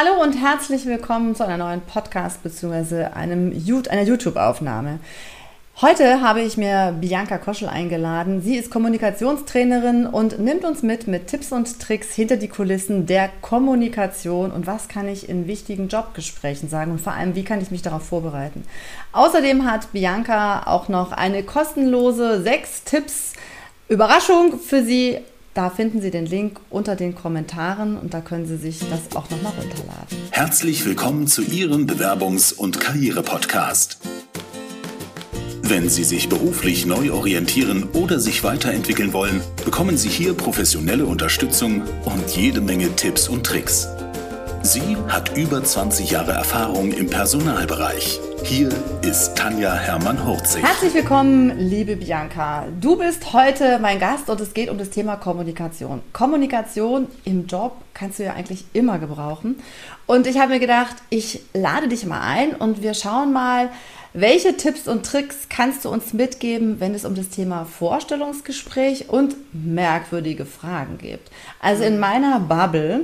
Hallo und herzlich willkommen zu einer neuen Podcast bzw. einer YouTube-Aufnahme. Heute habe ich mir Bianca Koschel eingeladen. Sie ist Kommunikationstrainerin und nimmt uns mit mit Tipps und Tricks hinter die Kulissen der Kommunikation und was kann ich in wichtigen Jobgesprächen sagen und vor allem, wie kann ich mich darauf vorbereiten. Außerdem hat Bianca auch noch eine kostenlose sechs Tipps Überraschung für Sie. Da finden Sie den Link unter den Kommentaren und da können Sie sich das auch nochmal runterladen. Herzlich willkommen zu Ihrem Bewerbungs- und Karriere-Podcast. Wenn Sie sich beruflich neu orientieren oder sich weiterentwickeln wollen, bekommen Sie hier professionelle Unterstützung und jede Menge Tipps und Tricks. Sie hat über 20 Jahre Erfahrung im Personalbereich. Hier ist Tanja Hermann-Hurzig. Herzlich willkommen, liebe Bianca. Du bist heute mein Gast und es geht um das Thema Kommunikation. Kommunikation im Job kannst du ja eigentlich immer gebrauchen. Und ich habe mir gedacht, ich lade dich mal ein und wir schauen mal, welche Tipps und Tricks kannst du uns mitgeben, wenn es um das Thema Vorstellungsgespräch und merkwürdige Fragen geht? Also in meiner Bubble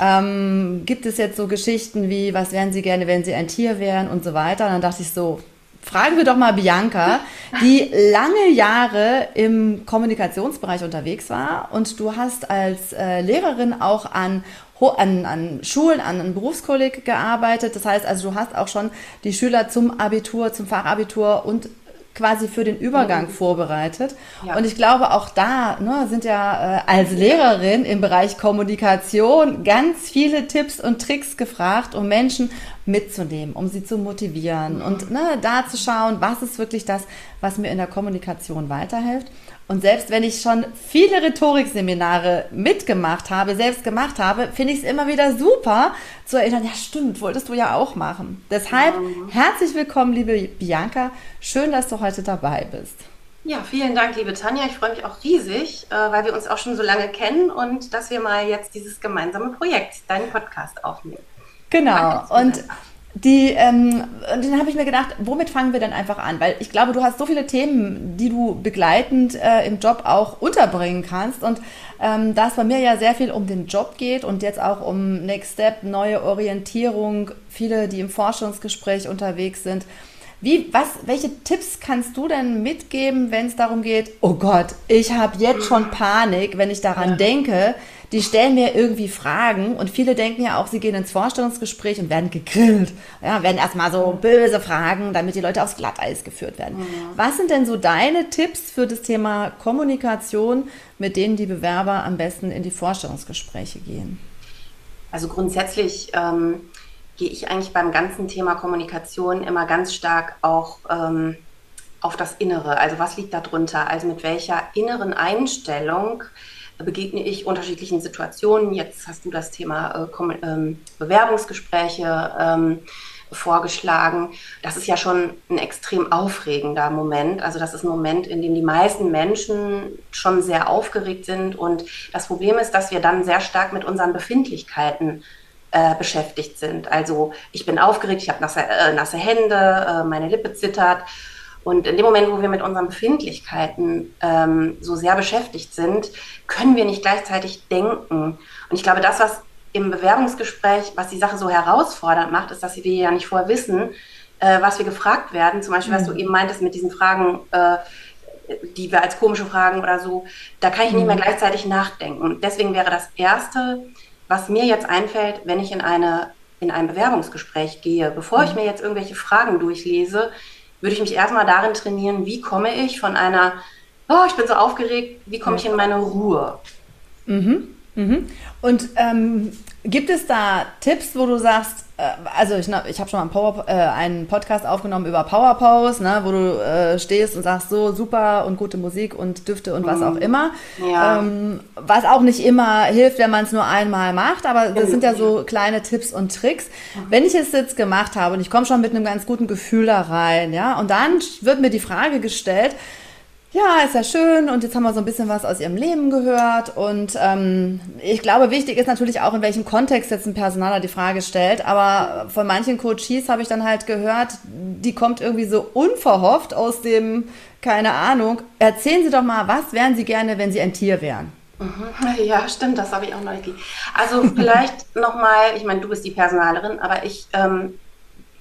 ähm, gibt es jetzt so Geschichten wie, was wären Sie gerne, wenn Sie ein Tier wären und so weiter. Und dann dachte ich so, fragen wir doch mal Bianca, die lange Jahre im Kommunikationsbereich unterwegs war und du hast als äh, Lehrerin auch an an, an Schulen, an einem Berufskolleg gearbeitet. Das heißt also, du hast auch schon die Schüler zum Abitur, zum Fachabitur und quasi für den Übergang mhm. vorbereitet. Ja. Und ich glaube, auch da ne, sind ja äh, als Lehrerin im Bereich Kommunikation ganz viele Tipps und Tricks gefragt, um Menschen mitzunehmen, um sie zu motivieren mhm. und ne, da zu schauen, was ist wirklich das, was mir in der Kommunikation weiterhilft. Und selbst wenn ich schon viele Rhetorikseminare mitgemacht habe, selbst gemacht habe, finde ich es immer wieder super zu erinnern, ja stimmt, wolltest du ja auch machen. Deshalb ja. herzlich willkommen, liebe Bianca. Schön, dass du heute dabei bist. Ja, vielen Dank, liebe Tanja. Ich freue mich auch riesig, äh, weil wir uns auch schon so lange kennen und dass wir mal jetzt dieses gemeinsame Projekt, deinen Podcast aufnehmen. Genau. Und die, ähm, dann habe ich mir gedacht, womit fangen wir denn einfach an? Weil ich glaube, du hast so viele Themen, die du begleitend äh, im Job auch unterbringen kannst. Und ähm, da es bei mir ja sehr viel um den Job geht und jetzt auch um Next Step, neue Orientierung, viele, die im Forschungsgespräch unterwegs sind. Wie, was, welche Tipps kannst du denn mitgeben, wenn es darum geht, oh Gott, ich habe jetzt schon Panik, wenn ich daran ja. denke, die stellen mir irgendwie Fragen und viele denken ja auch, sie gehen ins Vorstellungsgespräch und werden gegrillt. Ja, werden erstmal so böse Fragen, damit die Leute aufs Glatteis geführt werden. Mhm. Was sind denn so deine Tipps für das Thema Kommunikation, mit denen die Bewerber am besten in die Vorstellungsgespräche gehen? Also grundsätzlich ähm, gehe ich eigentlich beim ganzen Thema Kommunikation immer ganz stark auch ähm, auf das Innere. Also was liegt darunter? Also mit welcher inneren Einstellung begegne ich unterschiedlichen Situationen. Jetzt hast du das Thema äh, ähm, Bewerbungsgespräche ähm, vorgeschlagen. Das ist ja schon ein extrem aufregender Moment. Also das ist ein Moment, in dem die meisten Menschen schon sehr aufgeregt sind. Und das Problem ist, dass wir dann sehr stark mit unseren Befindlichkeiten äh, beschäftigt sind. Also ich bin aufgeregt, ich habe nasse, äh, nasse Hände, äh, meine Lippe zittert. Und in dem Moment, wo wir mit unseren Befindlichkeiten ähm, so sehr beschäftigt sind, können wir nicht gleichzeitig denken. Und ich glaube, das, was im Bewerbungsgespräch, was die Sache so herausfordernd macht, ist, dass wir ja nicht vorher wissen, äh, was wir gefragt werden. Zum Beispiel, mhm. was du eben meintest mit diesen Fragen, äh, die wir als komische Fragen oder so, da kann ich nicht mehr mhm. gleichzeitig nachdenken. Deswegen wäre das Erste, was mir jetzt einfällt, wenn ich in, eine, in ein Bewerbungsgespräch gehe, bevor ich mhm. mir jetzt irgendwelche Fragen durchlese, würde ich mich erstmal darin trainieren, wie komme ich von einer, oh, ich bin so aufgeregt, wie komme ich in meine Ruhe? Mhm. Mhm. Und ähm, gibt es da Tipps, wo du sagst, äh, also ich, ich habe schon mal einen, Power, äh, einen, Podcast aufgenommen über Power Pose, ne, wo du äh, stehst und sagst so super und gute Musik und Düfte und mhm. was auch immer. Ja. Ähm, was auch nicht immer hilft, wenn man es nur einmal macht, aber das sind ja so kleine Tipps und Tricks. Mhm. Wenn ich es jetzt gemacht habe und ich komme schon mit einem ganz guten Gefühl da rein, ja, und dann wird mir die Frage gestellt, ja, ist ja schön und jetzt haben wir so ein bisschen was aus ihrem Leben gehört und ähm, ich glaube, wichtig ist natürlich auch, in welchem Kontext jetzt ein Personaler die Frage stellt, aber von manchen Coaches habe ich dann halt gehört, die kommt irgendwie so unverhofft aus dem, keine Ahnung, erzählen Sie doch mal, was wären Sie gerne, wenn Sie ein Tier wären? Mhm. Ja, stimmt, das habe ich auch neulich. Also vielleicht nochmal, ich meine, du bist die Personalerin, aber ich, ähm,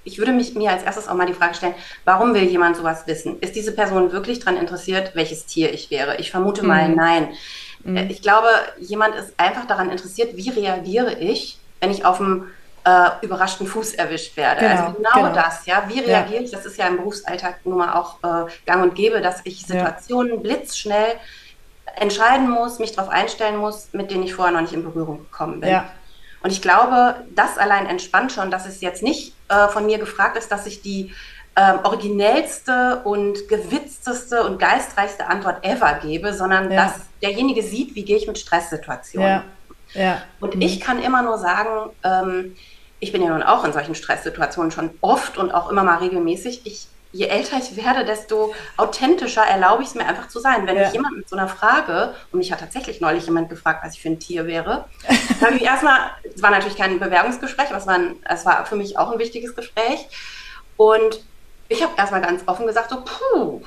ich würde mich mir als erstes auch mal die Frage stellen, warum will jemand sowas wissen? Ist diese Person wirklich daran interessiert, welches Tier ich wäre? Ich vermute mhm. mal nein. Mhm. Ich glaube, jemand ist einfach daran interessiert, wie reagiere ich, wenn ich auf dem äh, überraschten Fuß erwischt werde. Genau, also genau, genau, das, ja. Wie reagiere ja. ich? Das ist ja im Berufsalltag nun mal auch äh, gang und gäbe, dass ich Situationen ja. blitzschnell entscheiden muss, mich darauf einstellen muss, mit denen ich vorher noch nicht in Berührung gekommen bin. Ja. Und ich glaube, das allein entspannt schon, dass es jetzt nicht äh, von mir gefragt ist, dass ich die äh, originellste und gewitzteste und geistreichste Antwort ever gebe, sondern ja. dass derjenige sieht, wie gehe ich mit Stresssituationen. Ja. Ja. Und mhm. ich kann immer nur sagen, ähm, ich bin ja nun auch in solchen Stresssituationen schon oft und auch immer mal regelmäßig. Ich je älter ich werde, desto authentischer erlaube ich es mir einfach zu sein. Wenn ja. mich jemand mit so einer Frage, und mich hat tatsächlich neulich jemand gefragt, was ich für ein Tier wäre, habe ich erstmal, es war natürlich kein Bewerbungsgespräch, aber es war, ein, es war für mich auch ein wichtiges Gespräch. Und ich habe erstmal ganz offen gesagt, so, puh,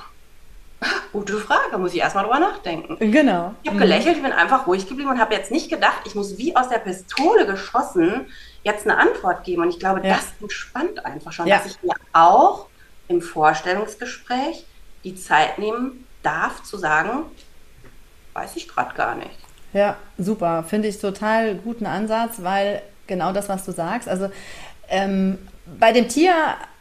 gute Frage, muss ich erstmal drüber nachdenken. Genau. Ich habe gelächelt, ich bin einfach ruhig geblieben und habe jetzt nicht gedacht, ich muss wie aus der Pistole geschossen jetzt eine Antwort geben. Und ich glaube, ja. das entspannt einfach schon, ja. dass ich mir auch im Vorstellungsgespräch die Zeit nehmen darf, zu sagen, weiß ich gerade gar nicht. Ja, super. Finde ich total guten Ansatz, weil genau das, was du sagst. Also ähm, bei dem Tier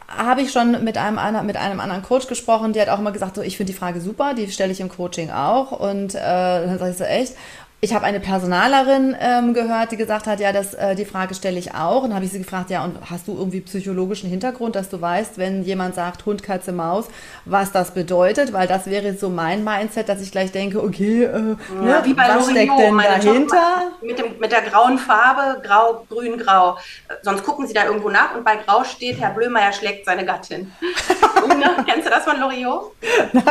habe ich schon mit einem, mit einem anderen Coach gesprochen, der hat auch immer gesagt, so, ich finde die Frage super, die stelle ich im Coaching auch. Und äh, dann sage ich so, echt? Ich habe eine Personalerin ähm, gehört, die gesagt hat, ja, das, äh, die Frage stelle ich auch. Und habe ich sie gefragt, ja, und hast du irgendwie psychologischen Hintergrund, dass du weißt, wenn jemand sagt Hund, Katze, Maus, was das bedeutet? Weil das wäre so mein Mindset, dass ich gleich denke, okay, äh, ja, ne, wie bei was Loriot, steckt denn dahinter? Mit, dem, mit der grauen Farbe, grau, grün, grau. Sonst gucken sie da irgendwo nach und bei grau steht, Herr Blömeyer schlägt seine Gattin. ne? Kennst du das von Loriot? Nein.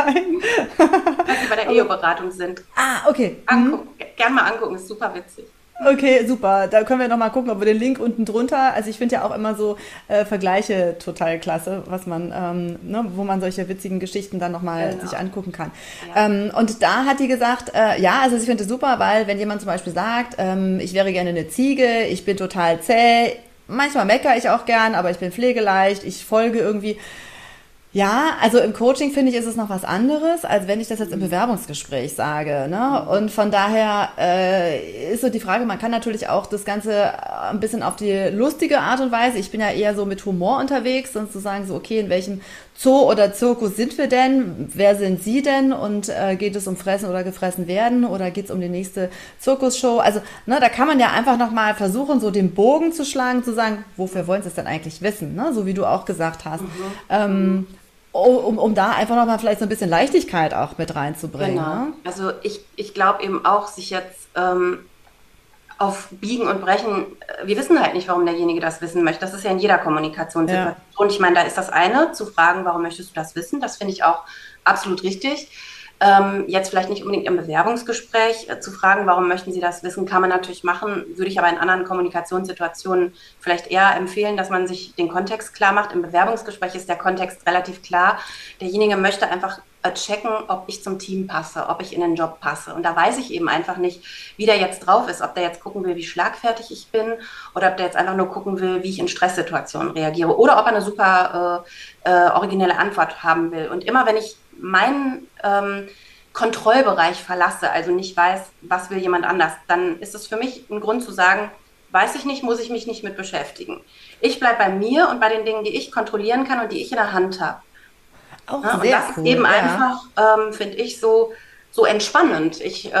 Weil sie bei der Eheberatung sind. Ah, okay. Angucken. Mhm gerne mal angucken, ist super witzig. Okay, super. Da können wir noch mal gucken, ob wir den Link unten drunter. Also ich finde ja auch immer so äh, Vergleiche total klasse, was man, ähm, ne, wo man solche witzigen Geschichten dann noch mal genau. sich angucken kann. Ja. Ähm, und da hat die gesagt, äh, ja, also ich finde es super, weil wenn jemand zum Beispiel sagt, ähm, ich wäre gerne eine Ziege, ich bin total zäh, manchmal meckere ich auch gern, aber ich bin pflegeleicht, ich folge irgendwie ja, also im Coaching finde ich, ist es noch was anderes, als wenn ich das jetzt im Bewerbungsgespräch sage. Ne? Und von daher äh, ist so die Frage, man kann natürlich auch das Ganze ein bisschen auf die lustige Art und Weise, ich bin ja eher so mit Humor unterwegs, sonst zu sagen, so, okay, in welchem Zoo oder Zirkus sind wir denn? Wer sind Sie denn? Und äh, geht es um Fressen oder gefressen werden? Oder geht es um die nächste Zirkusshow? Also, ne, da kann man ja einfach nochmal versuchen, so den Bogen zu schlagen, zu sagen, wofür wollen Sie es denn eigentlich wissen? Ne? So wie du auch gesagt hast. Mhm. Ähm, um, um da einfach nochmal vielleicht so ein bisschen Leichtigkeit auch mit reinzubringen. Genau. Ne? Also ich, ich glaube eben auch, sich jetzt ähm, auf Biegen und Brechen, äh, wir wissen halt nicht, warum derjenige das wissen möchte. Das ist ja in jeder Kommunikationssituation. Ja. Ich meine, da ist das eine, zu fragen, warum möchtest du das wissen? Das finde ich auch absolut richtig. Ähm, jetzt vielleicht nicht unbedingt im Bewerbungsgespräch äh, zu fragen, warum möchten Sie das wissen, kann man natürlich machen, würde ich aber in anderen Kommunikationssituationen vielleicht eher empfehlen, dass man sich den Kontext klar macht. Im Bewerbungsgespräch ist der Kontext relativ klar. Derjenige möchte einfach äh, checken, ob ich zum Team passe, ob ich in den Job passe. Und da weiß ich eben einfach nicht, wie der jetzt drauf ist, ob der jetzt gucken will, wie schlagfertig ich bin oder ob der jetzt einfach nur gucken will, wie ich in Stresssituationen reagiere oder ob er eine super äh, äh, originelle Antwort haben will. Und immer wenn ich meinen ähm, Kontrollbereich verlasse, also nicht weiß, was will jemand anders, dann ist es für mich ein Grund zu sagen, weiß ich nicht, muss ich mich nicht mit beschäftigen. Ich bleibe bei mir und bei den Dingen, die ich kontrollieren kann und die ich in der Hand habe. Auch ja, sehr und das cool, ist eben ja. einfach, ähm, finde ich, so, so entspannend. Ich, äh,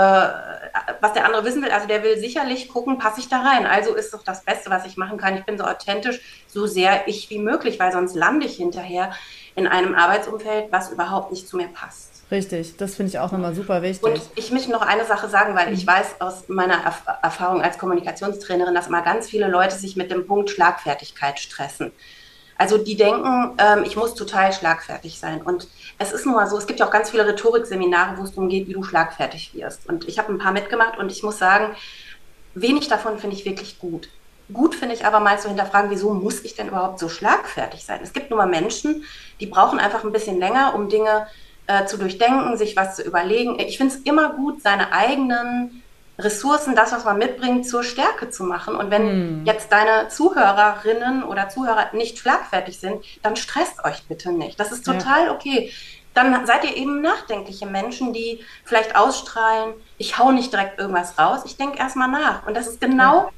was der andere wissen will, also der will sicherlich gucken, passe ich da rein. Also ist doch das Beste, was ich machen kann. Ich bin so authentisch, so sehr ich wie möglich, weil sonst lande ich hinterher in einem Arbeitsumfeld, was überhaupt nicht zu mir passt. Richtig, das finde ich auch nochmal super wichtig. Und ich möchte noch eine Sache sagen, weil ich weiß aus meiner Erf Erfahrung als Kommunikationstrainerin, dass immer ganz viele Leute sich mit dem Punkt Schlagfertigkeit stressen. Also die denken, ähm, ich muss total schlagfertig sein. Und es ist nun mal so, es gibt ja auch ganz viele Rhetorikseminare, wo es darum geht, wie du schlagfertig wirst. Und ich habe ein paar mitgemacht und ich muss sagen, wenig davon finde ich wirklich gut. Gut finde ich aber mal zu hinterfragen, wieso muss ich denn überhaupt so schlagfertig sein? Es gibt nun mal Menschen, die brauchen einfach ein bisschen länger, um Dinge äh, zu durchdenken, sich was zu überlegen. Ich finde es immer gut, seine eigenen Ressourcen, das, was man mitbringt, zur Stärke zu machen. Und wenn mm. jetzt deine Zuhörerinnen oder Zuhörer nicht schlagfertig sind, dann stresst euch bitte nicht. Das ist total ja. okay. Dann seid ihr eben nachdenkliche Menschen, die vielleicht ausstrahlen, ich hau nicht direkt irgendwas raus, ich denke erstmal nach. Und das ist genau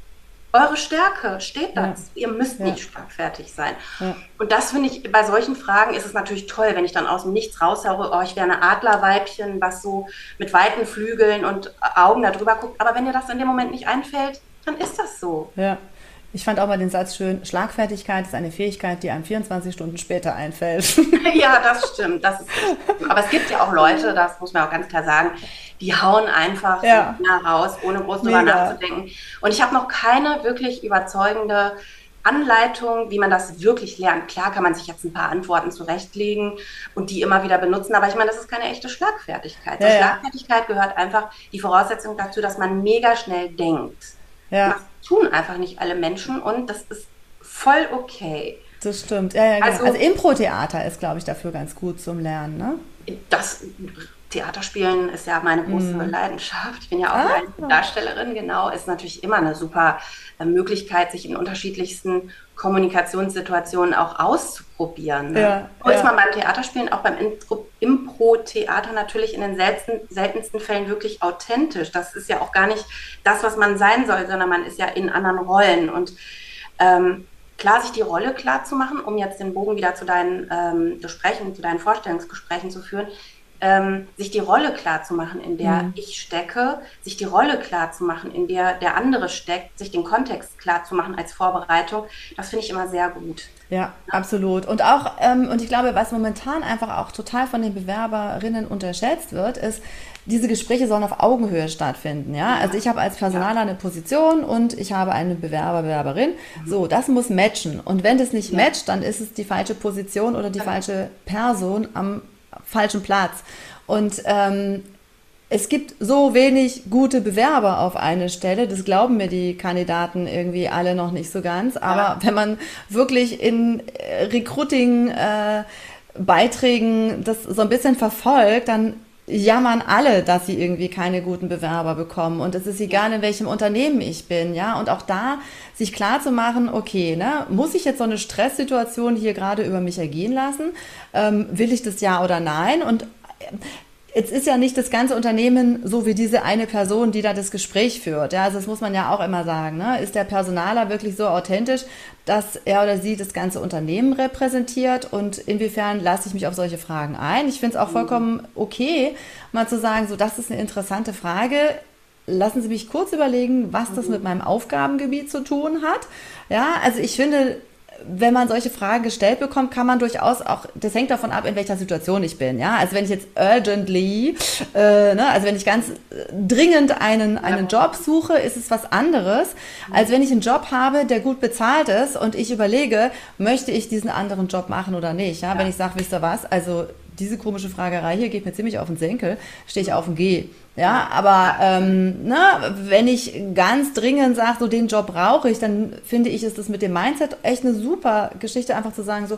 eure Stärke steht das. Ja. Ihr müsst ja. nicht schlagfertig sein. Ja. Und das finde ich, bei solchen Fragen ist es natürlich toll, wenn ich dann aus dem Nichts raushaue, oh, ich wäre eine Adlerweibchen, was so mit weiten Flügeln und Augen da drüber guckt. Aber wenn dir das in dem Moment nicht einfällt, dann ist das so. Ja. Ich fand auch mal den Satz schön, Schlagfertigkeit ist eine Fähigkeit, die einem 24 Stunden später einfällt. ja, das stimmt. Das aber es gibt ja auch Leute, das muss man auch ganz klar sagen, die hauen einfach ja. so raus, ohne groß drüber nachzudenken. Und ich habe noch keine wirklich überzeugende Anleitung, wie man das wirklich lernt. Klar kann man sich jetzt ein paar Antworten zurechtlegen und die immer wieder benutzen, aber ich meine, das ist keine echte Schlagfertigkeit. Ja. Schlagfertigkeit gehört einfach die Voraussetzung dazu, dass man mega schnell denkt. Ja tun einfach nicht alle Menschen und das ist voll okay. Das stimmt. Ja, ja, genau. Also, also Impro-Theater ist, glaube ich, dafür ganz gut zum Lernen, ne? Das Theaterspielen ist ja meine große mm. Leidenschaft. Ich bin ja auch ah. eine Darstellerin, genau. Ist natürlich immer eine super äh, Möglichkeit, sich in unterschiedlichsten Kommunikationssituationen auch auszuprobieren. Ne? Ja, so ja. ist man beim Theaterspielen, auch beim Impro-Theater natürlich in den selten, seltensten Fällen wirklich authentisch. Das ist ja auch gar nicht das, was man sein soll, sondern man ist ja in anderen Rollen. Und ähm, klar, sich die Rolle klar zu machen, um jetzt den Bogen wieder zu deinen ähm, Gesprächen, zu deinen Vorstellungsgesprächen zu führen, ähm, sich die Rolle klar zu machen, in der mhm. ich stecke, sich die Rolle klar zu machen, in der der andere steckt, sich den Kontext klar zu machen als Vorbereitung, das finde ich immer sehr gut. Ja, ja. absolut. Und auch, ähm, und ich glaube, was momentan einfach auch total von den Bewerberinnen unterschätzt wird, ist, diese Gespräche sollen auf Augenhöhe stattfinden. Ja, also ich habe als Personaler eine Position und ich habe eine Bewerber, Bewerberin. Mhm. So, das muss matchen. Und wenn das nicht matcht, dann ist es die falsche Position oder die falsche Person am falschen Platz. Und ähm, es gibt so wenig gute Bewerber auf eine Stelle, das glauben mir die Kandidaten irgendwie alle noch nicht so ganz. Aber ja. wenn man wirklich in äh, Recruiting-Beiträgen äh, das so ein bisschen verfolgt, dann jammern alle, dass sie irgendwie keine guten Bewerber bekommen. Und es ist egal, in welchem Unternehmen ich bin, ja. Und auch da sich klar zu machen, okay, ne, muss ich jetzt so eine Stresssituation hier gerade über mich ergehen lassen? Ähm, will ich das ja oder nein? Und äh, Jetzt ist ja nicht das ganze Unternehmen so wie diese eine Person, die da das Gespräch führt. Ja, also das muss man ja auch immer sagen. Ne? Ist der Personaler wirklich so authentisch, dass er oder sie das ganze Unternehmen repräsentiert? Und inwiefern lasse ich mich auf solche Fragen ein? Ich finde es auch mhm. vollkommen okay, mal zu sagen, so das ist eine interessante Frage. Lassen Sie mich kurz überlegen, was das mhm. mit meinem Aufgabengebiet zu tun hat. Ja, also ich finde, wenn man solche Fragen gestellt bekommt, kann man durchaus auch, das hängt davon ab, in welcher Situation ich bin. Ja, also wenn ich jetzt urgently, äh, ne, also wenn ich ganz dringend einen, einen Job suche, ist es was anderes, als wenn ich einen Job habe, der gut bezahlt ist und ich überlege, möchte ich diesen anderen Job machen oder nicht. Ja, ja. wenn ich sage, wisst ihr was, also diese komische Fragerei hier geht mir ziemlich auf den Senkel, stehe ich auf und gehe. Ja, aber ähm, ne, wenn ich ganz dringend sage, so den Job brauche ich, dann finde ich, ist das mit dem Mindset echt eine super Geschichte, einfach zu sagen, so,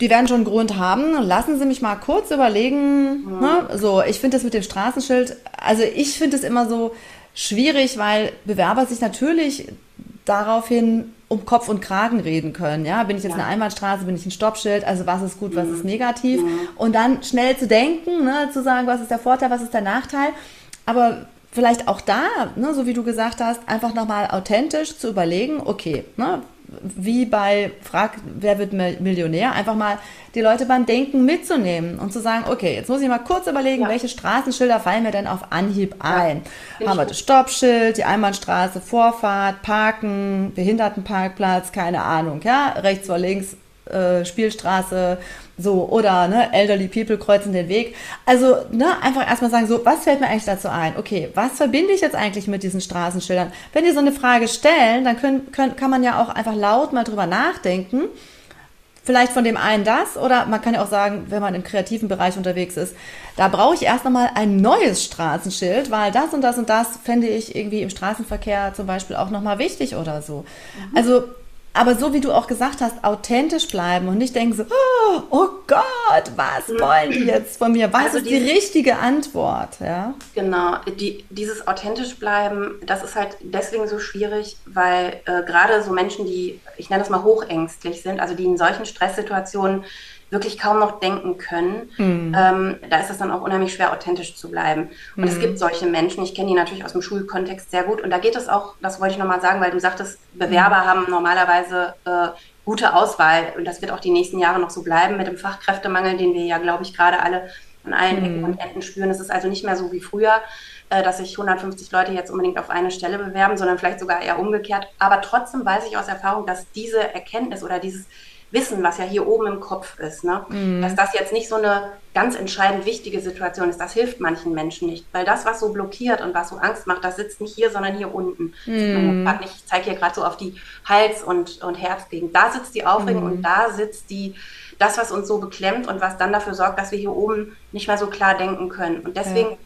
die werden schon einen Grund haben. Lassen Sie mich mal kurz überlegen. Mhm. Ne? So, ich finde das mit dem Straßenschild, also ich finde es immer so schwierig, weil Bewerber sich natürlich daraufhin um Kopf und Kragen reden können. Ja, bin ich jetzt ja. eine Einbahnstraße, bin ich ein Stoppschild, also was ist gut, was mhm. ist negativ? Mhm. Und dann schnell zu denken, ne, zu sagen, was ist der Vorteil, was ist der Nachteil. Aber vielleicht auch da, ne, so wie du gesagt hast, einfach nochmal authentisch zu überlegen, okay, ne, wie bei Frag, wer wird Millionär, einfach mal die Leute beim Denken mitzunehmen und zu sagen, okay, jetzt muss ich mal kurz überlegen, ja. welche Straßenschilder fallen mir denn auf Anhieb ein. Ja, Haben wir das Stoppschild, die Einbahnstraße, Vorfahrt, Parken, Behindertenparkplatz, keine Ahnung, ja, rechts vor links, äh, Spielstraße, so, oder ne, Elderly People kreuzen den Weg. Also, ne, einfach erstmal sagen, so, was fällt mir eigentlich dazu ein? Okay, was verbinde ich jetzt eigentlich mit diesen Straßenschildern? Wenn die so eine Frage stellen, dann können, können, kann man ja auch einfach laut mal drüber nachdenken. Vielleicht von dem einen das, oder man kann ja auch sagen, wenn man im kreativen Bereich unterwegs ist, da brauche ich erst nochmal ein neues Straßenschild, weil das und das und das fände ich irgendwie im Straßenverkehr zum Beispiel auch nochmal wichtig oder so. Mhm. Also aber so wie du auch gesagt hast, authentisch bleiben und nicht denken so, oh, oh Gott, was wollen die jetzt von mir? Was also ist die, die richtige Antwort? Ja? Genau, die, dieses authentisch bleiben, das ist halt deswegen so schwierig, weil äh, gerade so Menschen, die, ich nenne das mal hochängstlich sind, also die in solchen Stresssituationen wirklich kaum noch denken können, mhm. ähm, da ist es dann auch unheimlich schwer, authentisch zu bleiben. Und mhm. es gibt solche Menschen, ich kenne die natürlich aus dem Schulkontext sehr gut. Und da geht es auch, das wollte ich nochmal sagen, weil du sagtest, Bewerber mhm. haben normalerweise äh, gute Auswahl. Und das wird auch die nächsten Jahre noch so bleiben mit dem Fachkräftemangel, den wir ja, glaube ich, gerade alle an allen Ecken und mhm. Enden spüren. Es ist also nicht mehr so wie früher, äh, dass sich 150 Leute jetzt unbedingt auf eine Stelle bewerben, sondern vielleicht sogar eher umgekehrt. Aber trotzdem weiß ich aus Erfahrung, dass diese Erkenntnis oder dieses Wissen, was ja hier oben im Kopf ist, ne? Mhm. dass das jetzt nicht so eine ganz entscheidend wichtige Situation ist, das hilft manchen Menschen nicht. Weil das, was so blockiert und was so Angst macht, das sitzt nicht hier, sondern hier unten. Mhm. Ich zeige hier gerade so auf die Hals- und, und Herzgegend. Da sitzt die Aufregung mhm. und da sitzt die, das, was uns so beklemmt und was dann dafür sorgt, dass wir hier oben nicht mehr so klar denken können. Und deswegen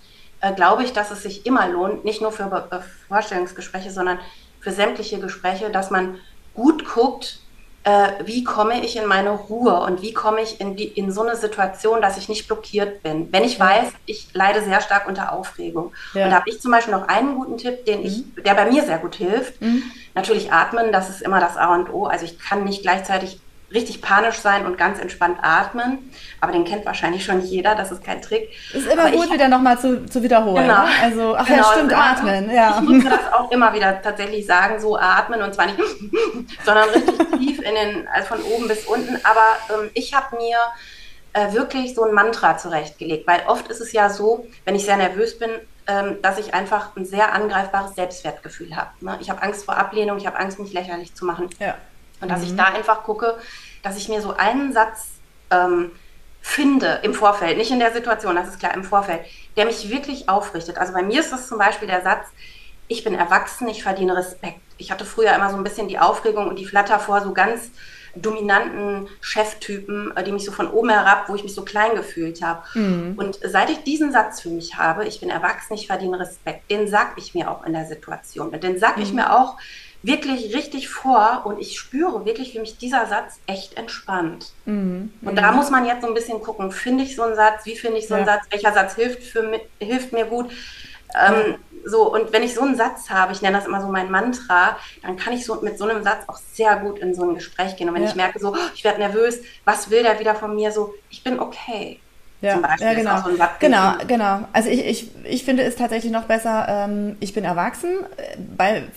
ja. äh, glaube ich, dass es sich immer lohnt, nicht nur für äh, Vorstellungsgespräche, sondern für sämtliche Gespräche, dass man gut guckt, äh, wie komme ich in meine Ruhe und wie komme ich in, die, in so eine Situation, dass ich nicht blockiert bin. Wenn ich weiß, ich leide sehr stark unter Aufregung. Ja. Und da habe ich zum Beispiel noch einen guten Tipp, den ich, mhm. der bei mir sehr gut hilft. Mhm. Natürlich atmen, das ist immer das A und O. Also ich kann nicht gleichzeitig richtig panisch sein und ganz entspannt atmen. Aber den kennt wahrscheinlich schon jeder, das ist kein Trick. Ist immer aber gut, wieder nochmal zu, zu wiederholen. Genau. Ne? Also, ach genau, ja, stimmt, atmen. Ja. Ich muss das auch immer wieder tatsächlich sagen, so atmen und zwar nicht, sondern richtig tief in den, also von oben bis unten. Aber ähm, ich habe mir äh, wirklich so ein Mantra zurechtgelegt, weil oft ist es ja so, wenn ich sehr nervös bin, ähm, dass ich einfach ein sehr angreifbares Selbstwertgefühl habe. Ne? Ich habe Angst vor Ablehnung, ich habe Angst, mich lächerlich zu machen. Ja. Und dass mhm. ich da einfach gucke, dass ich mir so einen Satz ähm, finde im Vorfeld, nicht in der Situation, das ist klar, im Vorfeld, der mich wirklich aufrichtet. Also bei mir ist das zum Beispiel der Satz, ich bin erwachsen, ich verdiene Respekt. Ich hatte früher immer so ein bisschen die Aufregung und die Flatter vor so ganz dominanten Cheftypen, äh, die mich so von oben herab, wo ich mich so klein gefühlt habe. Mhm. Und seit ich diesen Satz für mich habe, ich bin erwachsen, ich verdiene Respekt, den sag ich mir auch in der Situation. Und den sag mhm. ich mir auch, wirklich richtig vor und ich spüre wirklich, wie mich dieser Satz echt entspannt. Mhm. Und da muss man jetzt so ein bisschen gucken, finde ich so einen Satz, wie finde ich so einen ja. Satz, welcher Satz hilft, für, hilft mir gut. Ähm, so, und wenn ich so einen Satz habe, ich nenne das immer so mein Mantra, dann kann ich so mit so einem Satz auch sehr gut in so ein Gespräch gehen. Und wenn ja. ich merke, so, oh, ich werde nervös, was will der wieder von mir? So, ich bin okay. Ja, ja genau. So genau, genau. Also ich, ich, ich finde es tatsächlich noch besser, ähm, ich bin erwachsen, weil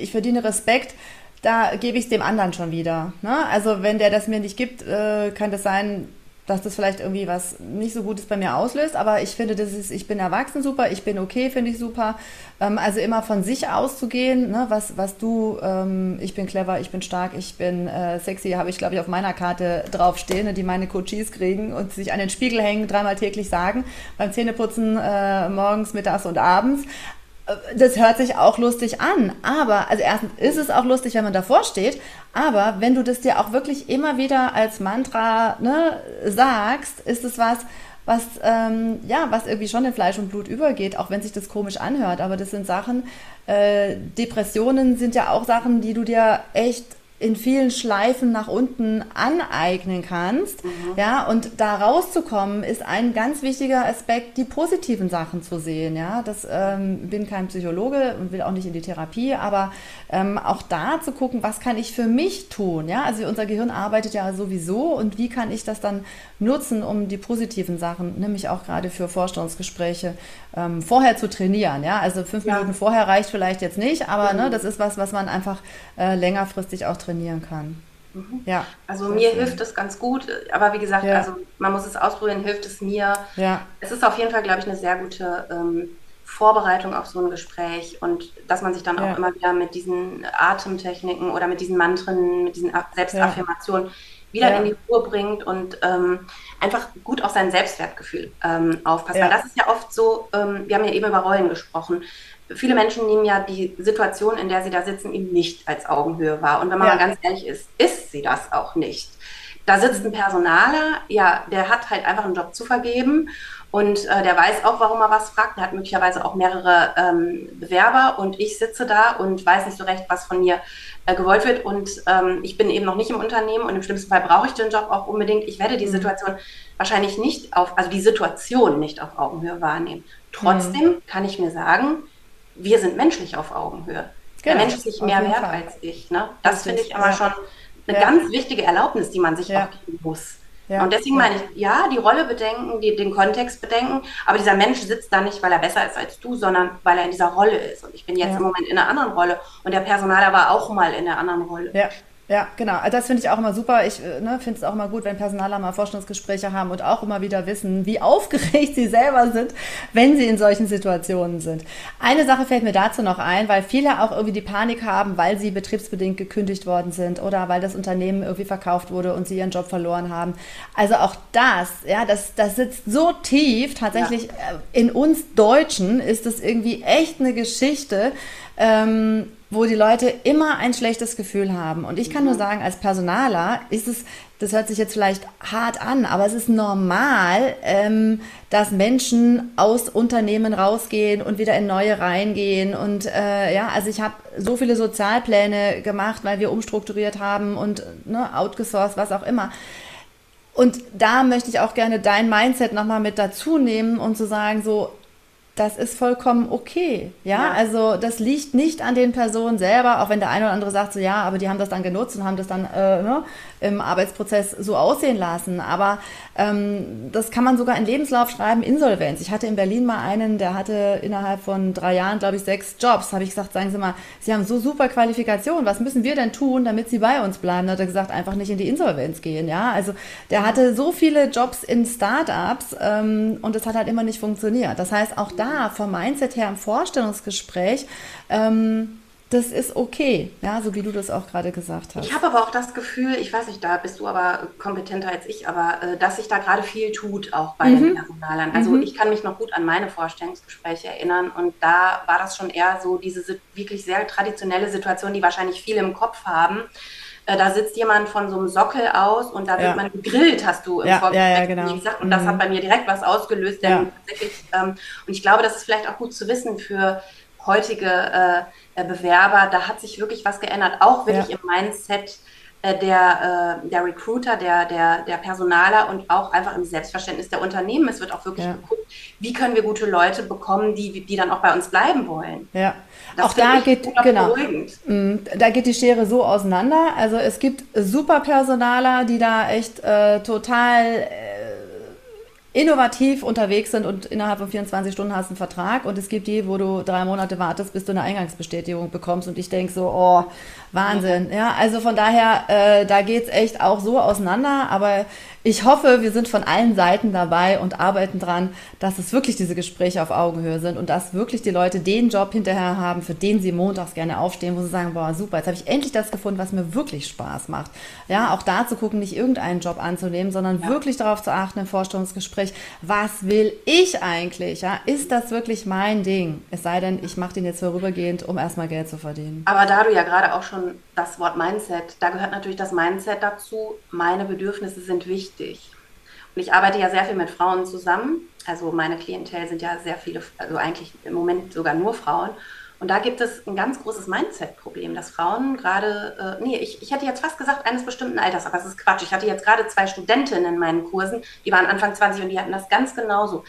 ich verdiene Respekt, da gebe ich es dem anderen schon wieder. Ne? Also wenn der das mir nicht gibt, äh, kann das sein, dass das vielleicht irgendwie was nicht so Gutes bei mir auslöst, aber ich finde, das ist, ich bin erwachsen super, ich bin okay, finde ich super. Ähm, also immer von sich auszugehen, ne? was, was du, ähm, ich bin clever, ich bin stark, ich bin äh, sexy, habe ich glaube ich auf meiner Karte draufstehen, ne? die meine Coaches kriegen und sich an den Spiegel hängen, dreimal täglich sagen, beim Zähneputzen äh, morgens, mittags und abends das hört sich auch lustig an, aber, also erstens ist es auch lustig, wenn man davor steht, aber wenn du das dir auch wirklich immer wieder als Mantra ne, sagst, ist es was, was, ähm, ja, was irgendwie schon in Fleisch und Blut übergeht, auch wenn sich das komisch anhört, aber das sind Sachen, äh, Depressionen sind ja auch Sachen, die du dir echt in vielen Schleifen nach unten aneignen kannst. Mhm. Ja, und da rauszukommen ist ein ganz wichtiger Aspekt, die positiven Sachen zu sehen. Ja, das ähm, bin kein Psychologe und will auch nicht in die Therapie, aber ähm, auch da zu gucken, was kann ich für mich tun. Ja, also unser Gehirn arbeitet ja sowieso und wie kann ich das dann nutzen, um die positiven Sachen, nämlich auch gerade für Vorstellungsgespräche, ähm, vorher zu trainieren. Ja, also fünf ja. Minuten vorher reicht vielleicht jetzt nicht, aber mhm. ne, das ist was, was man einfach äh, längerfristig auch trainieren kann. Mhm. Ja, also mir schön. hilft es ganz gut, aber wie gesagt, ja. also man muss es ausprobieren, hilft es mir. Ja. Es ist auf jeden Fall, glaube ich, eine sehr gute ähm, Vorbereitung auf so ein Gespräch und dass man sich dann ja. auch immer wieder mit diesen Atemtechniken oder mit diesen Mantren, mit diesen Selbstaffirmationen wieder ja. in die Ruhe bringt und ähm, einfach gut auf sein Selbstwertgefühl ähm, aufpasst. Ja. Weil das ist ja oft so, ähm, wir haben ja eben über Rollen gesprochen. Viele Menschen nehmen ja die Situation, in der sie da sitzen, eben nicht als Augenhöhe wahr. Und wenn man ja. mal ganz ehrlich ist, ist sie das auch nicht. Da sitzt ein Personaler, ja, der hat halt einfach einen Job zu vergeben Und äh, der weiß auch, warum er was fragt. Er hat möglicherweise auch mehrere ähm, Bewerber und ich sitze da und weiß nicht so recht, was von mir äh, gewollt wird. Und ähm, ich bin eben noch nicht im Unternehmen und im schlimmsten Fall brauche ich den Job auch unbedingt. Ich werde die mhm. Situation wahrscheinlich nicht auf, also die Situation nicht auf Augenhöhe wahrnehmen. Trotzdem mhm. kann ich mir sagen, wir sind menschlich auf Augenhöhe. Genau, der Mensch ist sich mehr wert Fall. als ich. Ne? Das finde ich immer ja. schon eine ja. ganz wichtige Erlaubnis, die man sich ja. auch geben muss. Ja. Und deswegen meine ich, ja, die Rolle bedenken, die, den Kontext bedenken, aber dieser Mensch sitzt da nicht, weil er besser ist als du, sondern weil er in dieser Rolle ist. Und ich bin jetzt im Moment in einer anderen Rolle und der Personaler war auch mal in einer anderen Rolle. Ja. Genau. Also das finde ich auch immer super. Ich äh, ne, finde es auch immer gut, wenn Personaler mal Vorstellungsgespräche haben und auch immer wieder wissen, wie aufgeregt sie selber sind, wenn sie in solchen Situationen sind. Eine Sache fällt mir dazu noch ein, weil viele auch irgendwie die Panik haben, weil sie betriebsbedingt gekündigt worden sind oder weil das Unternehmen irgendwie verkauft wurde und sie ihren Job verloren haben. Also auch das, ja, das, das sitzt so tief. Tatsächlich ja. Äh, in uns Deutschen ist es irgendwie echt eine Geschichte. Ähm, wo die Leute immer ein schlechtes Gefühl haben. Und ich kann nur mhm. sagen, als Personaler ist es, das hört sich jetzt vielleicht hart an, aber es ist normal, ähm, dass Menschen aus Unternehmen rausgehen und wieder in neue reingehen. Und äh, ja, also ich habe so viele Sozialpläne gemacht, weil wir umstrukturiert haben und ne, outgesourced, was auch immer. Und da möchte ich auch gerne dein Mindset nochmal mit dazu nehmen und zu sagen, so, das ist vollkommen okay. Ja? ja? also das liegt nicht an den Personen selber, auch wenn der eine oder andere sagt so, ja, aber die haben das dann genutzt und haben das dann äh, ne, im Arbeitsprozess so aussehen lassen. Aber ähm, das kann man sogar in Lebenslauf schreiben, Insolvenz. Ich hatte in Berlin mal einen, der hatte innerhalb von drei Jahren, glaube ich, sechs Jobs. Habe ich gesagt, sagen Sie mal, Sie haben so super Qualifikationen, was müssen wir denn tun, damit Sie bei uns bleiben? Da hat er gesagt, einfach nicht in die Insolvenz gehen. Ja, also der hatte so viele Jobs in Startups ähm, und es hat halt immer nicht funktioniert. Das heißt, auch da vom Mindset her im Vorstellungsgespräch ähm, das ist okay, ja, so wie du das auch gerade gesagt hast. Ich habe aber auch das Gefühl, ich weiß nicht, da bist du aber kompetenter als ich, aber äh, dass sich da gerade viel tut, auch bei mhm. den Personalern. Also mhm. ich kann mich noch gut an meine Vorstellungsgespräche erinnern und da war das schon eher so diese wirklich sehr traditionelle Situation, die wahrscheinlich viele im Kopf haben. Äh, da sitzt jemand von so einem Sockel aus und da wird ja. man gegrillt, hast du im ja, Vorgespräch ja, genau. gesagt. Und mhm. das hat bei mir direkt was ausgelöst. Denn tatsächlich, ähm, und ich glaube, das ist vielleicht auch gut zu wissen für heutige äh, äh, Bewerber, da hat sich wirklich was geändert, auch wirklich ja. im Mindset äh, der, äh, der Recruiter, der, der, der Personaler und auch einfach im Selbstverständnis der Unternehmen. Es wird auch wirklich ja. geguckt, wie können wir gute Leute bekommen, die, die dann auch bei uns bleiben wollen. Ja. Das auch da geht, genau, mm, da geht die Schere so auseinander. Also es gibt super Personaler, die da echt äh, total äh, innovativ unterwegs sind und innerhalb von 24 Stunden hast du einen Vertrag und es gibt die, wo du drei Monate wartest, bis du eine Eingangsbestätigung bekommst. Und ich denke so, oh, Wahnsinn. Ja, also von daher, äh, da geht's echt auch so auseinander, aber ich hoffe, wir sind von allen Seiten dabei und arbeiten dran, dass es wirklich diese Gespräche auf Augenhöhe sind und dass wirklich die Leute den Job hinterher haben, für den sie montags gerne aufstehen, wo sie sagen, boah, super, jetzt habe ich endlich das gefunden, was mir wirklich Spaß macht. Ja, auch da zu gucken, nicht irgendeinen Job anzunehmen, sondern ja. wirklich darauf zu achten im Vorstellungsgespräch, was will ich eigentlich? Ja, ist das wirklich mein Ding? Es sei denn, ich mache den jetzt vorübergehend, um erstmal Geld zu verdienen. Aber da du ja gerade auch schon das Wort Mindset, da gehört natürlich das Mindset dazu, meine Bedürfnisse sind wichtig. Und ich arbeite ja sehr viel mit Frauen zusammen. Also meine Klientel sind ja sehr viele, also eigentlich im Moment sogar nur Frauen. Und da gibt es ein ganz großes Mindset-Problem, dass Frauen gerade, äh, nee, ich, ich hätte jetzt fast gesagt, eines bestimmten Alters, aber das ist Quatsch. Ich hatte jetzt gerade zwei Studentinnen in meinen Kursen, die waren Anfang 20 und die hatten das ganz genauso.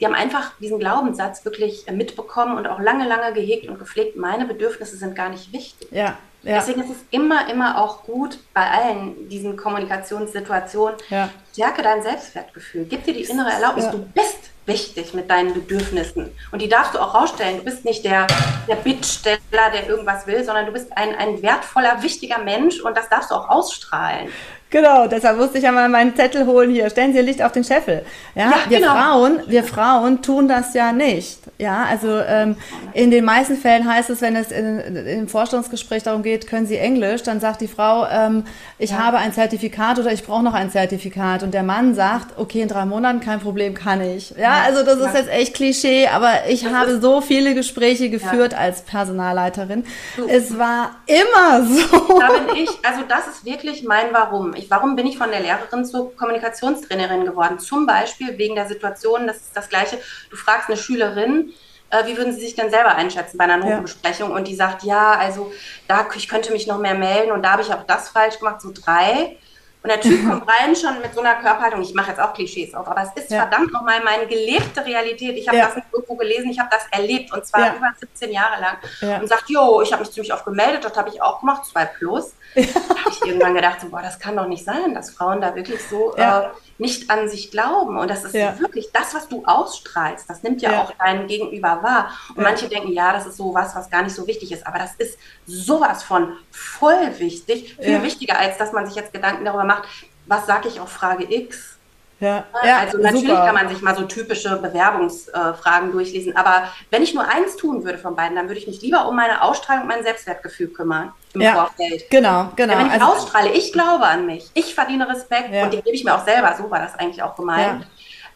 Die haben einfach diesen Glaubenssatz wirklich mitbekommen und auch lange, lange gehegt und gepflegt. Meine Bedürfnisse sind gar nicht wichtig. Ja. Ja. Deswegen ist es immer, immer auch gut bei allen diesen Kommunikationssituationen, ja. stärke dein Selbstwertgefühl, gib dir die innere Erlaubnis, ja. du bist wichtig mit deinen Bedürfnissen. Und die darfst du auch rausstellen. Du bist nicht der, der Bittsteller, der irgendwas will, sondern du bist ein, ein wertvoller, wichtiger Mensch und das darfst du auch ausstrahlen. Genau, deshalb musste ich ja mal meinen Zettel holen hier. Stellen Sie Ihr Licht auf den Scheffel. Ja, ja wir genau. Frauen, wir Frauen tun das ja nicht. Ja, also ähm, in den meisten Fällen heißt es, wenn es in, im Vorstellungsgespräch darum geht, können Sie Englisch, dann sagt die Frau, ähm, ich ja. habe ein Zertifikat oder ich brauche noch ein Zertifikat. Und der Mann sagt, okay, in drei Monaten kein Problem, kann ich. Ja, also das ist jetzt echt Klischee, aber ich das habe so viele Gespräche geführt als Personalleiterin. Du. Es war immer so. Da bin ich, also das ist wirklich mein Warum ich, warum bin ich von der Lehrerin zur Kommunikationstrainerin geworden? Zum Beispiel wegen der Situation, das ist das Gleiche, du fragst eine Schülerin, äh, wie würden Sie sich denn selber einschätzen bei einer Notenbesprechung? Ja. Und die sagt, ja, also da, ich könnte mich noch mehr melden und da habe ich auch das falsch gemacht, so drei. Und der Typ kommt rein schon mit so einer Körperhaltung. Ich mache jetzt auch Klischees auf, aber es ist ja. verdammt nochmal meine gelebte Realität. Ich habe ja. das nicht irgendwo gelesen, ich habe das erlebt und zwar ja. über 17 Jahre lang. Und sagt, jo, ich habe mich ziemlich oft gemeldet, das habe ich auch gemacht, zwei plus. Da habe ich irgendwann gedacht, so, boah, das kann doch nicht sein, dass Frauen da wirklich so äh, nicht an sich glauben. Und das ist wirklich das, was du ausstrahlst. Das nimmt ja, auch dein Gegenüber wahr. Und manche denken, ja, das ist so was, was gar nicht so wichtig ist. Aber das ist sowas von voll wichtig, viel wichtiger, als dass man sich jetzt Gedanken darüber macht, was sage ich auf Frage X? Ja, ja, also natürlich super. kann man sich mal so typische Bewerbungsfragen durchlesen, aber wenn ich nur eins tun würde von beiden, dann würde ich mich lieber um meine Ausstrahlung und mein Selbstwertgefühl kümmern im ja, Vorfeld. Genau, genau. wenn ich also, ausstrahle, ich glaube an mich, ich verdiene Respekt ja. und den gebe ich mir auch selber, so war das eigentlich auch gemeint.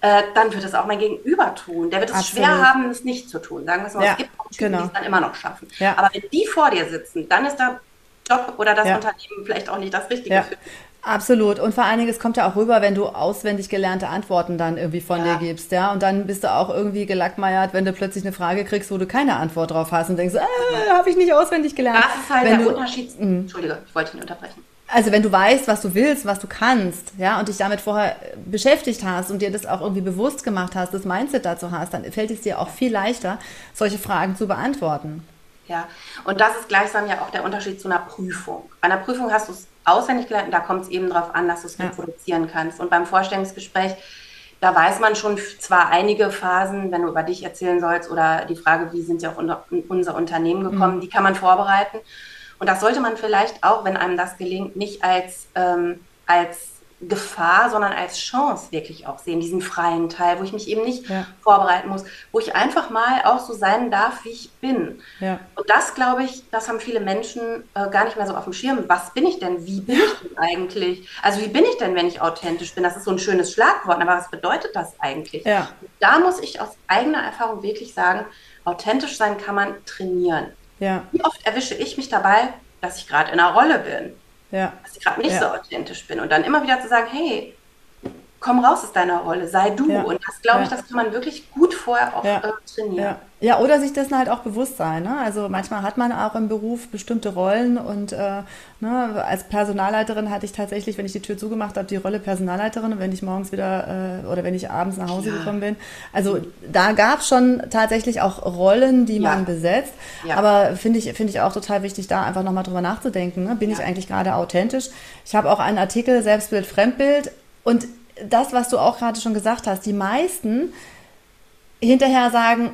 Äh, dann wird es auch mein Gegenüber tun. Der wird es Absolut. schwer haben, es nicht zu tun. Sagen wir es mal, es gibt auch Typen, genau. die es dann immer noch schaffen. Aber wenn die vor dir sitzen, dann ist der Job oder das Unternehmen vielleicht auch nicht das Richtige für Absolut. Und vor allen Dingen, es kommt ja auch rüber, wenn du auswendig gelernte Antworten dann irgendwie von ja. dir gibst, ja. Und dann bist du auch irgendwie gelackmeiert, wenn du plötzlich eine Frage kriegst, wo du keine Antwort drauf hast und denkst, äh, habe ich nicht auswendig gelernt. Das ist halt wenn der du, Unterschied. Mh. Entschuldige, ich wollte ihn unterbrechen. Also wenn du weißt, was du willst, was du kannst, ja, und dich damit vorher beschäftigt hast und dir das auch irgendwie bewusst gemacht hast, das Mindset dazu hast, dann fällt es dir auch viel leichter, solche Fragen zu beantworten. Ja, und das ist gleichsam ja auch der Unterschied zu einer Prüfung. Bei einer Prüfung hast du es auswendig gelernt da kommt es eben darauf an, dass du es ja. reproduzieren kannst. Und beim Vorstellungsgespräch, da weiß man schon zwar einige Phasen, wenn du über dich erzählen sollst oder die Frage, wie sind sie auf unser Unternehmen gekommen, mhm. die kann man vorbereiten. Und das sollte man vielleicht auch, wenn einem das gelingt, nicht als, ähm, als Gefahr, sondern als Chance wirklich auch sehen, diesen freien Teil, wo ich mich eben nicht ja. vorbereiten muss, wo ich einfach mal auch so sein darf, wie ich bin. Ja. Und das, glaube ich, das haben viele Menschen äh, gar nicht mehr so auf dem Schirm. Was bin ich denn? Wie bin ich denn eigentlich? Also wie bin ich denn, wenn ich authentisch bin? Das ist so ein schönes Schlagwort, aber was bedeutet das eigentlich? Ja. Da muss ich aus eigener Erfahrung wirklich sagen, authentisch sein kann man trainieren. Wie oft erwische ich mich dabei, dass ich gerade in einer Rolle bin? Ja. dass ich gerade nicht ja. so authentisch bin. Und dann immer wieder zu sagen, hey, komm raus aus deiner Rolle, sei du. Ja. Und das glaube ich, das kann man wirklich gut vorher auch äh, trainieren. Ja. oder sich dessen halt auch bewusst sein. Ne? Also manchmal hat man auch im Beruf bestimmte Rollen und äh, ne, als Personalleiterin hatte ich tatsächlich, wenn ich die Tür zugemacht habe, die Rolle Personalleiterin, wenn ich morgens wieder äh, oder wenn ich abends nach Hause gekommen bin. Also da gab es schon tatsächlich auch Rollen, die man besetzt. Aber finde ich, find ich auch total wichtig, da einfach nochmal drüber nachzudenken. Ne? Bin ich eigentlich gerade authentisch? Ich habe auch einen Artikel Selbstbild, Fremdbild und das, was du auch gerade schon gesagt hast, die meisten hinterher sagen,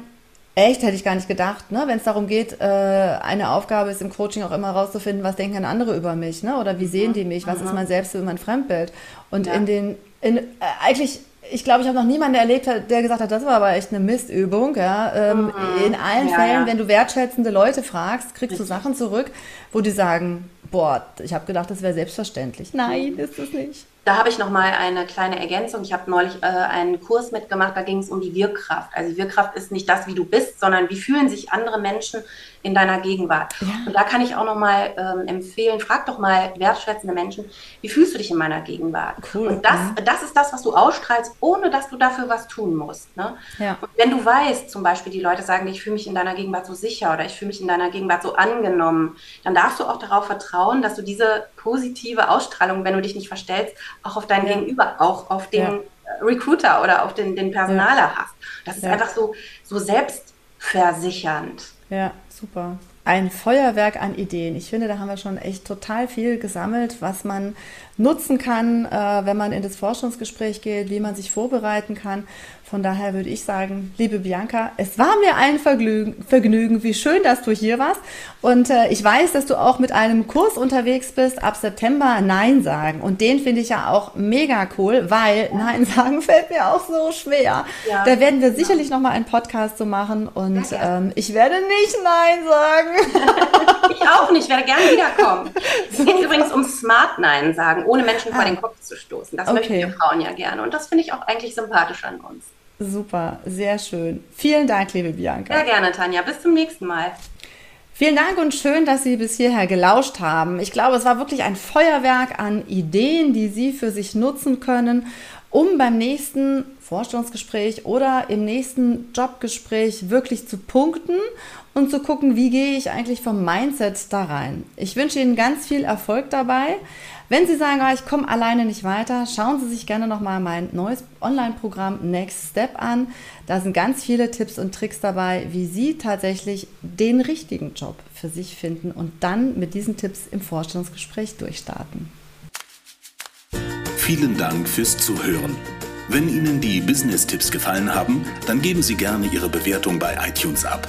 echt, hätte ich gar nicht gedacht, ne? wenn es darum geht, äh, eine Aufgabe ist im Coaching auch immer herauszufinden, was denken andere über mich, ne? oder wie sehen die mich, was mhm. ist mein Selbstbild, mein Fremdbild. Und ja. in den, in, äh, eigentlich ich glaube, ich habe noch niemanden erlebt, der gesagt hat, das war aber echt eine Mistübung. Ja. Ähm, mhm. In allen ja, Fällen, ja. wenn du wertschätzende Leute fragst, kriegst Richtig. du Sachen zurück, wo die sagen, boah, ich habe gedacht, das wäre selbstverständlich. Nein, ist es nicht. Da habe ich noch mal eine kleine Ergänzung. Ich habe neulich äh, einen Kurs mitgemacht, da ging es um die Wirkkraft. Also Wirkkraft ist nicht das, wie du bist, sondern wie fühlen sich andere Menschen in deiner Gegenwart. Ja. Und da kann ich auch noch mal ähm, empfehlen, frag doch mal wertschätzende Menschen, wie fühlst du dich in meiner Gegenwart? Cool. Und das, mhm. das ist das, was du ausstrahlst, ohne dass du dafür was tun musst. Ne? Ja. Und wenn du weißt, zum Beispiel, die Leute sagen, ich fühle mich in deiner Gegenwart so sicher oder ich fühle mich in deiner Gegenwart so angenommen, dann darfst du auch darauf vertrauen, dass du diese positive Ausstrahlung, wenn du dich nicht verstellst, auch auf dein ja. Gegenüber, auch auf den ja. Recruiter oder auf den, den Personaler hast. Das ist einfach so, so selbstversichernd. Ja, super. Ein Feuerwerk an Ideen. Ich finde, da haben wir schon echt total viel gesammelt, was man nutzen kann, äh, wenn man in das Forschungsgespräch geht, wie man sich vorbereiten kann. Von daher würde ich sagen, liebe Bianca, es war mir ein Vergnügen, Vergnügen. wie schön, dass du hier warst. Und äh, ich weiß, dass du auch mit einem Kurs unterwegs bist, ab September Nein sagen. Und den finde ich ja auch mega cool, weil Nein sagen fällt mir auch so schwer. Ja. Da werden wir sicherlich ja. nochmal einen Podcast zu machen. Und ähm, ich werde nicht Nein sagen. ich auch nicht, ich werde gerne wiederkommen. Es geht übrigens um Smart Nein sagen, ohne Menschen ah. vor den Kopf zu stoßen. Das okay. möchten wir Frauen ja gerne. Und das finde ich auch eigentlich sympathisch an uns. Super, sehr schön. Vielen Dank, liebe Bianca. Sehr gerne, Tanja. Bis zum nächsten Mal. Vielen Dank und schön, dass Sie bis hierher gelauscht haben. Ich glaube, es war wirklich ein Feuerwerk an Ideen, die Sie für sich nutzen können, um beim nächsten Vorstellungsgespräch oder im nächsten Jobgespräch wirklich zu punkten und zu gucken, wie gehe ich eigentlich vom Mindset da rein. Ich wünsche Ihnen ganz viel Erfolg dabei. Wenn Sie sagen, ah, ich komme alleine nicht weiter, schauen Sie sich gerne nochmal mein neues Online-Programm Next Step an. Da sind ganz viele Tipps und Tricks dabei, wie Sie tatsächlich den richtigen Job für sich finden und dann mit diesen Tipps im Vorstellungsgespräch durchstarten. Vielen Dank fürs Zuhören. Wenn Ihnen die Business-Tipps gefallen haben, dann geben Sie gerne Ihre Bewertung bei iTunes ab.